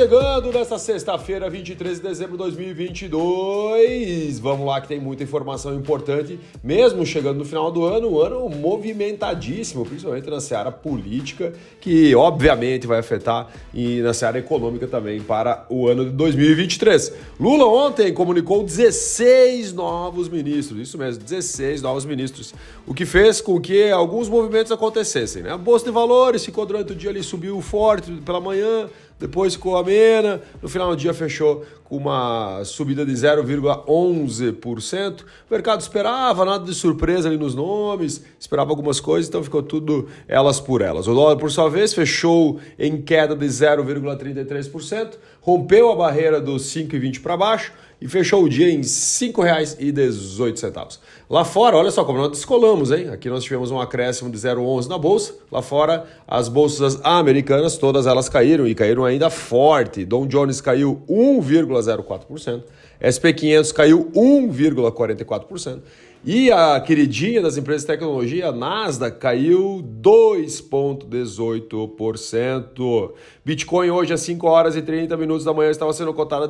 chegando nesta sexta-feira, 23 de dezembro de 2022. Vamos lá que tem muita informação importante, mesmo chegando no final do ano, um ano movimentadíssimo, principalmente na seara política, que obviamente vai afetar e na seara econômica também para o ano de 2023. Lula ontem comunicou 16 novos ministros, isso mesmo, 16 novos ministros, o que fez com que alguns movimentos acontecessem, né? A Bolsa de Valores ficou durante o dia ali subiu forte pela manhã, depois ficou amena, no final do dia fechou com uma subida de 0,11%. O mercado esperava nada de surpresa ali nos nomes, esperava algumas coisas, então ficou tudo elas por elas. O dólar, por sua vez, fechou em queda de 0,33%, rompeu a barreira dos 5,20 para baixo e fechou o dia em R$ 5,18. Lá fora, olha só como nós descolamos, hein? Aqui nós tivemos um acréscimo de 0,11 na bolsa. Lá fora, as bolsas americanas, todas elas caíram e caíram ainda forte. Dow Jones caiu 1,04%, SP 500 caiu 1,44%. E a queridinha das empresas de tecnologia, a Nasdaq, caiu 2,18%. Bitcoin hoje às 5 horas e 30 minutos da manhã estava sendo cotado a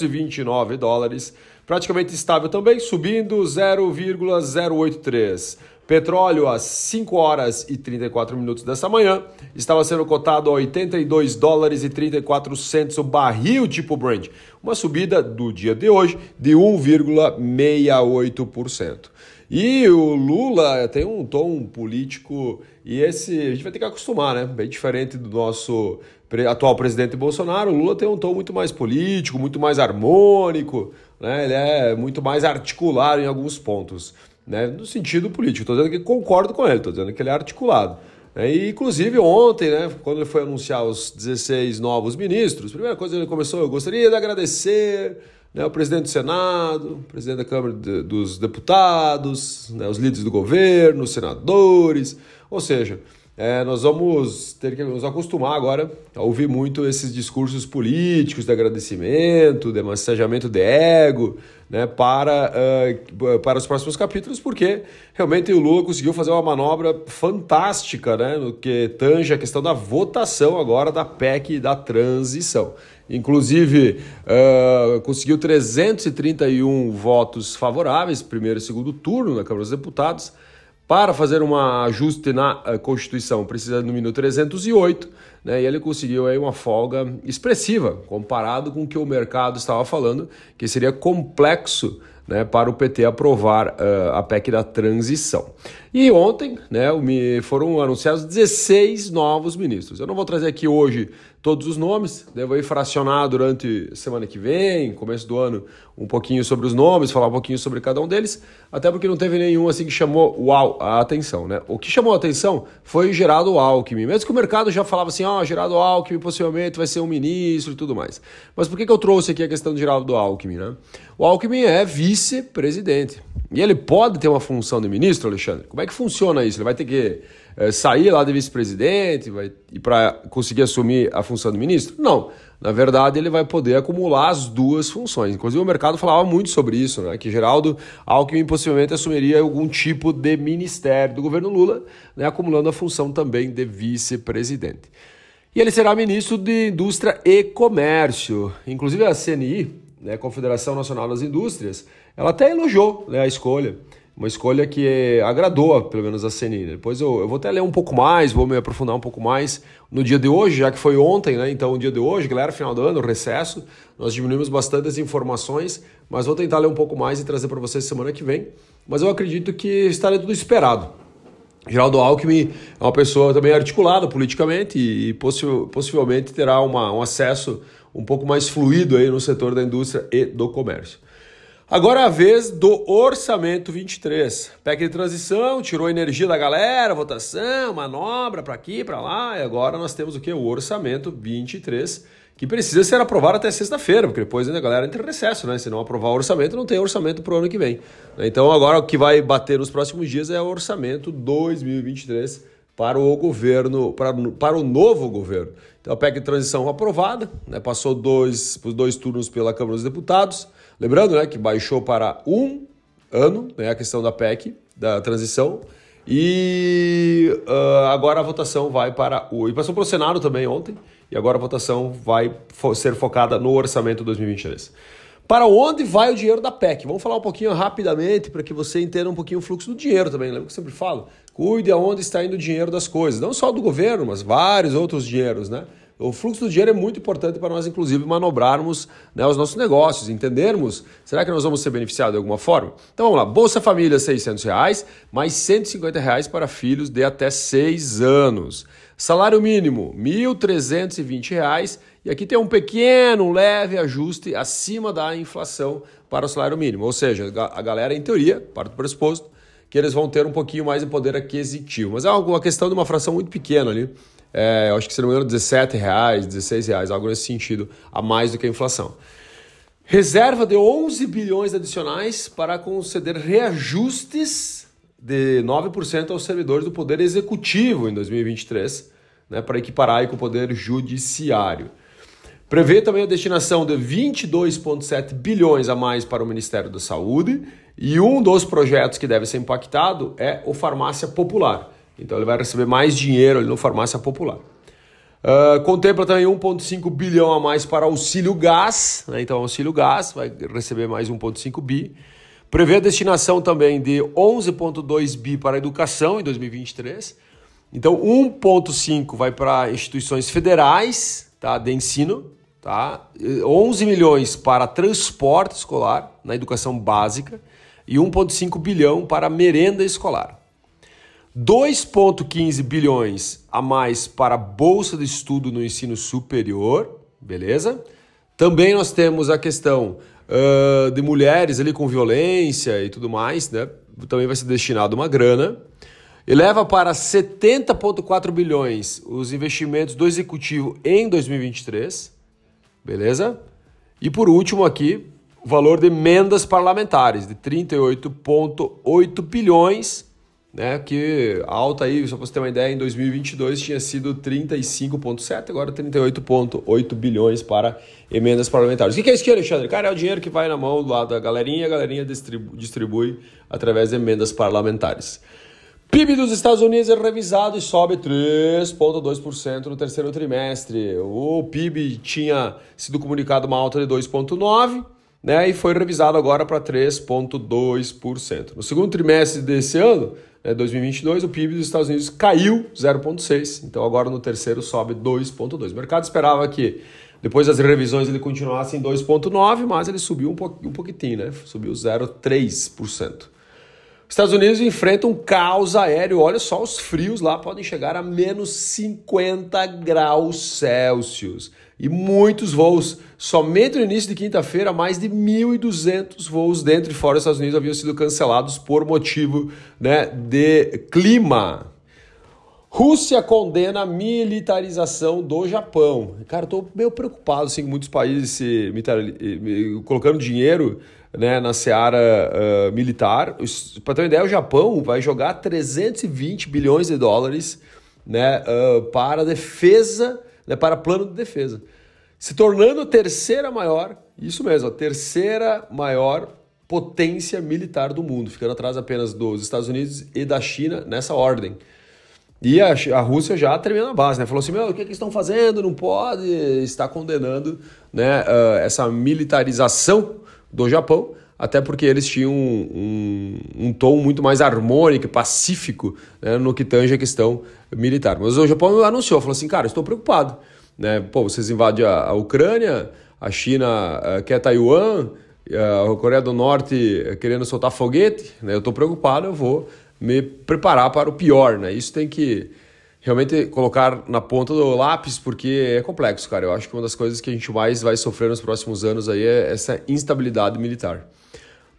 16.829 dólares, praticamente estável também, subindo 0,083. Petróleo às 5 horas e 34 minutos dessa manhã estava sendo cotado a 82 dólares e 34 centos o barril tipo Brent, uma subida do dia de hoje de 1,68%. E o Lula tem um tom político e esse a gente vai ter que acostumar, né? Bem diferente do nosso atual presidente Bolsonaro, o Lula tem um tom muito mais político, muito mais harmônico, né? Ele é muito mais articulado em alguns pontos né, no sentido político. Estou dizendo que concordo com ele, estou dizendo que ele é articulado. Né, e, inclusive, ontem, né, quando ele foi anunciar os 16 novos ministros, a primeira coisa que ele começou, eu gostaria de agradecer né, o presidente do Senado, o presidente da Câmara de, dos Deputados, né, os líderes do governo, os senadores, ou seja, é, nós vamos ter que nos acostumar agora a ouvir muito esses discursos políticos de agradecimento, de massageamento de ego, né, para, uh, para os próximos capítulos, porque realmente o Lula conseguiu fazer uma manobra fantástica né, no que tange a questão da votação agora da PEC da transição. Inclusive, uh, conseguiu 331 votos favoráveis, primeiro e segundo turno na Câmara dos Deputados, para fazer um ajuste na eh, Constituição, precisa no mínimo 308, né? E ele conseguiu aí uma folga expressiva comparado com o que o mercado estava falando, que seria complexo né, para o PT aprovar uh, a PEC da transição. E ontem né, foram anunciados 16 novos ministros. Eu não vou trazer aqui hoje todos os nomes, devo ir fracionar durante semana que vem, começo do ano, um pouquinho sobre os nomes, falar um pouquinho sobre cada um deles, até porque não teve nenhum assim que chamou uau, a atenção. Né? O que chamou a atenção foi Geraldo Alckmin, mesmo que o mercado já falava assim, ó, oh, Geraldo Alckmin possivelmente vai ser um ministro e tudo mais. Mas por que, que eu trouxe aqui a questão do Geraldo Alckmin? Né? O Alckmin é vice-presidente. E ele pode ter uma função de ministro, Alexandre? Como é que funciona isso? Ele vai ter que é, sair lá de vice-presidente e para conseguir assumir a função de ministro? Não. Na verdade, ele vai poder acumular as duas funções. Inclusive, o mercado falava muito sobre isso, né? que Geraldo Alckmin possivelmente assumiria algum tipo de ministério do governo Lula, né? acumulando a função também de vice-presidente. E ele será ministro de Indústria e Comércio. Inclusive, a CNI, né, Confederação Nacional das Indústrias, ela até elogiou né, a escolha. Uma escolha que agradou, pelo menos, a CNI. Depois eu, eu vou até ler um pouco mais, vou me aprofundar um pouco mais no dia de hoje, já que foi ontem, né? Então, o dia de hoje, galera, final do ano, recesso, nós diminuímos bastante as informações, mas vou tentar ler um pouco mais e trazer para vocês semana que vem. Mas eu acredito que estará tudo esperado. Geraldo Alckmin é uma pessoa também articulada politicamente e possivelmente terá uma, um acesso um pouco mais fluido aí no setor da indústria e do comércio. Agora é a vez do orçamento 23. PEC de transição, tirou energia da galera, votação, manobra para aqui, para lá, e agora nós temos o que? O orçamento 23, que precisa ser aprovado até sexta-feira, porque depois a galera entra em recesso, né? Se não aprovar o orçamento, não tem orçamento para o ano que vem. Então agora o que vai bater nos próximos dias é o orçamento 2023 para o governo, para, para o novo governo. Então a PEC de transição aprovada, né, passou dois, os dois turnos pela Câmara dos Deputados. Lembrando né, que baixou para um ano né, a questão da PEC, da transição. E uh, agora a votação vai para o. E passou para o Senado também ontem. e agora a votação vai ser focada no orçamento 2023. Para onde vai o dinheiro da PEC? Vamos falar um pouquinho rapidamente para que você entenda um pouquinho o fluxo do dinheiro também. Lembra que eu sempre falo? Cuide aonde está indo o dinheiro das coisas. Não só do governo, mas vários outros dinheiros, né? O fluxo do dinheiro é muito importante para nós, inclusive, manobrarmos né, os nossos negócios, entendermos, será que nós vamos ser beneficiados de alguma forma? Então vamos lá, Bolsa Família 600 reais, mais 150 reais para filhos de até 6 anos. Salário mínimo, R$ 1.320 e aqui tem um pequeno, leve ajuste acima da inflação para o salário mínimo. Ou seja, a galera, em teoria, parte do pressuposto, que eles vão ter um pouquinho mais de poder aquisitivo. Mas é uma questão de uma fração muito pequena ali. É, eu acho que se não me engano, 17 reais, 16 reais, algo nesse sentido, a mais do que a inflação. Reserva de 11 bilhões adicionais para conceder reajustes de 9% aos servidores do Poder Executivo em 2023, né, para equiparar com o Poder Judiciário. Prevê também a destinação de 22,7 bilhões a mais para o Ministério da Saúde e um dos projetos que deve ser impactado é o Farmácia Popular. Então ele vai receber mais dinheiro ali no Farmácia Popular. Uh, contempla também 1,5 bilhão a mais para auxílio gás, né? então auxílio gás vai receber mais 1,5 bi. Prevê a destinação também de 11,2 bi para a educação em 2023. Então 1,5 vai para instituições federais tá, de ensino, tá? 11 milhões para transporte escolar na educação básica e 1,5 bilhão para merenda escolar. 2,15 bilhões a mais para a bolsa de estudo no ensino superior, beleza? Também nós temos a questão uh, de mulheres ali com violência e tudo mais, né? Também vai ser destinado uma grana. Eleva para 70,4 bilhões os investimentos do executivo em 2023, beleza? E por último aqui, o valor de emendas parlamentares de 38,8 bilhões né, que alta aí, só para você ter uma ideia, em 2022 tinha sido 35,7, agora 38,8 bilhões para emendas parlamentares. O que é isso aqui, Alexandre? Cara, é o dinheiro que vai na mão do lado da galerinha a galerinha distribui, distribui através de emendas parlamentares. PIB dos Estados Unidos é revisado e sobe 3,2% no terceiro trimestre. O PIB tinha sido comunicado uma alta de 2,9%, né, e foi revisado agora para 3,2%. No segundo trimestre desse ano, 2022, né, o PIB dos Estados Unidos caiu 0,6%, então agora no terceiro sobe 2,2%. O mercado esperava que depois das revisões ele continuasse em 2,9%, mas ele subiu um, pouquinho, um pouquitinho, né? subiu 0,3%. Estados Unidos enfrenta um caos aéreo. Olha só, os frios lá podem chegar a menos 50 graus Celsius e muitos voos. Somente no início de quinta-feira, mais de 1.200 voos dentro e fora dos Estados Unidos haviam sido cancelados por motivo né, de clima. Rússia condena a militarização do Japão. Cara, eu tô meio preocupado assim, com muitos países se colocando dinheiro né, na seara uh, militar. Para ter uma ideia, o Japão vai jogar 320 bilhões de dólares né, uh, para defesa né, para plano de defesa, se tornando a terceira maior, isso mesmo, a terceira maior potência militar do mundo, ficando atrás apenas dos Estados Unidos e da China nessa ordem. E a, a Rússia já tremendo a base, né? Falou assim: meu, o que, é que estão fazendo? Não pode. Está condenando né, uh, essa militarização do Japão, até porque eles tinham um, um, um tom muito mais harmônico pacífico né, no que tange a questão militar. Mas o Japão anunciou, falou assim, cara, estou preocupado. Né? Pô, vocês invadem a, a Ucrânia, a China uh, quer Taiwan, uh, a Coreia do Norte querendo soltar foguete, né? eu estou preocupado, eu vou me preparar para o pior. Né? Isso tem que realmente colocar na ponta do lápis, porque é complexo, cara. Eu acho que uma das coisas que a gente mais vai sofrer nos próximos anos aí é essa instabilidade militar.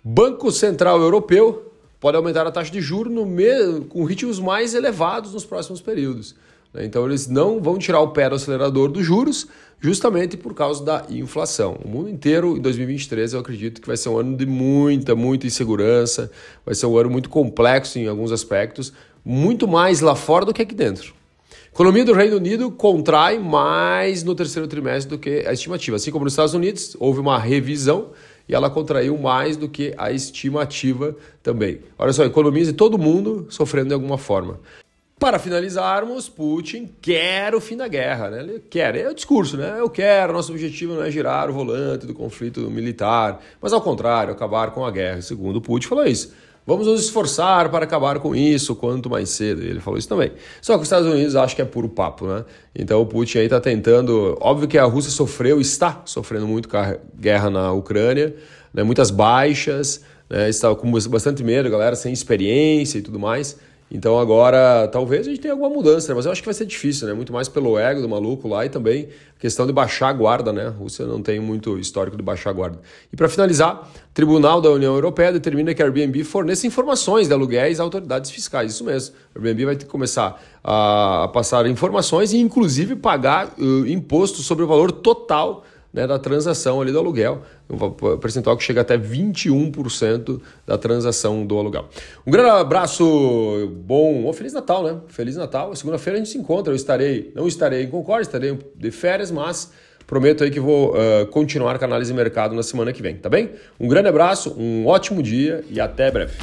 Banco Central Europeu pode aumentar a taxa de juros no me... com ritmos mais elevados nos próximos períodos. Né? Então eles não vão tirar o pé do acelerador dos juros, justamente por causa da inflação. O mundo inteiro, em 2023, eu acredito que vai ser um ano de muita, muita insegurança, vai ser um ano muito complexo em alguns aspectos, muito mais lá fora do que aqui dentro. A economia do Reino Unido contrai mais no terceiro trimestre do que a estimativa. Assim como nos Estados Unidos, houve uma revisão e ela contraiu mais do que a estimativa também. Olha só, economias de todo mundo sofrendo de alguma forma. Para finalizarmos, Putin quer o fim da guerra, né? Ele quer, é o discurso, né? Eu quero, nosso objetivo não é girar o volante do conflito militar, mas ao contrário, acabar com a guerra. Segundo Putin falou isso. Vamos nos esforçar para acabar com isso quanto mais cedo. Ele falou isso também. Só que os Estados Unidos acham que é puro papo, né? Então o Putin aí está tentando. Óbvio que a Rússia sofreu, está sofrendo muito com a guerra na Ucrânia, né? muitas baixas, né? está com bastante medo, galera sem experiência e tudo mais. Então agora talvez a gente tenha alguma mudança, né? mas eu acho que vai ser difícil, né? Muito mais pelo ego do maluco lá e também questão de baixar a guarda, né? A Rússia não tem muito histórico de baixar a guarda. E para finalizar, o Tribunal da União Europeia determina que a Airbnb forneça informações de aluguéis a autoridades fiscais. Isso mesmo. A Airbnb vai ter que começar a passar informações e inclusive pagar uh, imposto sobre o valor total né, da transação ali do aluguel, um percentual que chega até 21% da transação do aluguel. Um grande abraço, bom, oh, Feliz Natal, né? Feliz Natal. Segunda-feira a gente se encontra, eu estarei, não estarei em Concórdia, estarei de férias, mas prometo aí que vou uh, continuar com a análise de mercado na semana que vem, tá bem? Um grande abraço, um ótimo dia e até breve.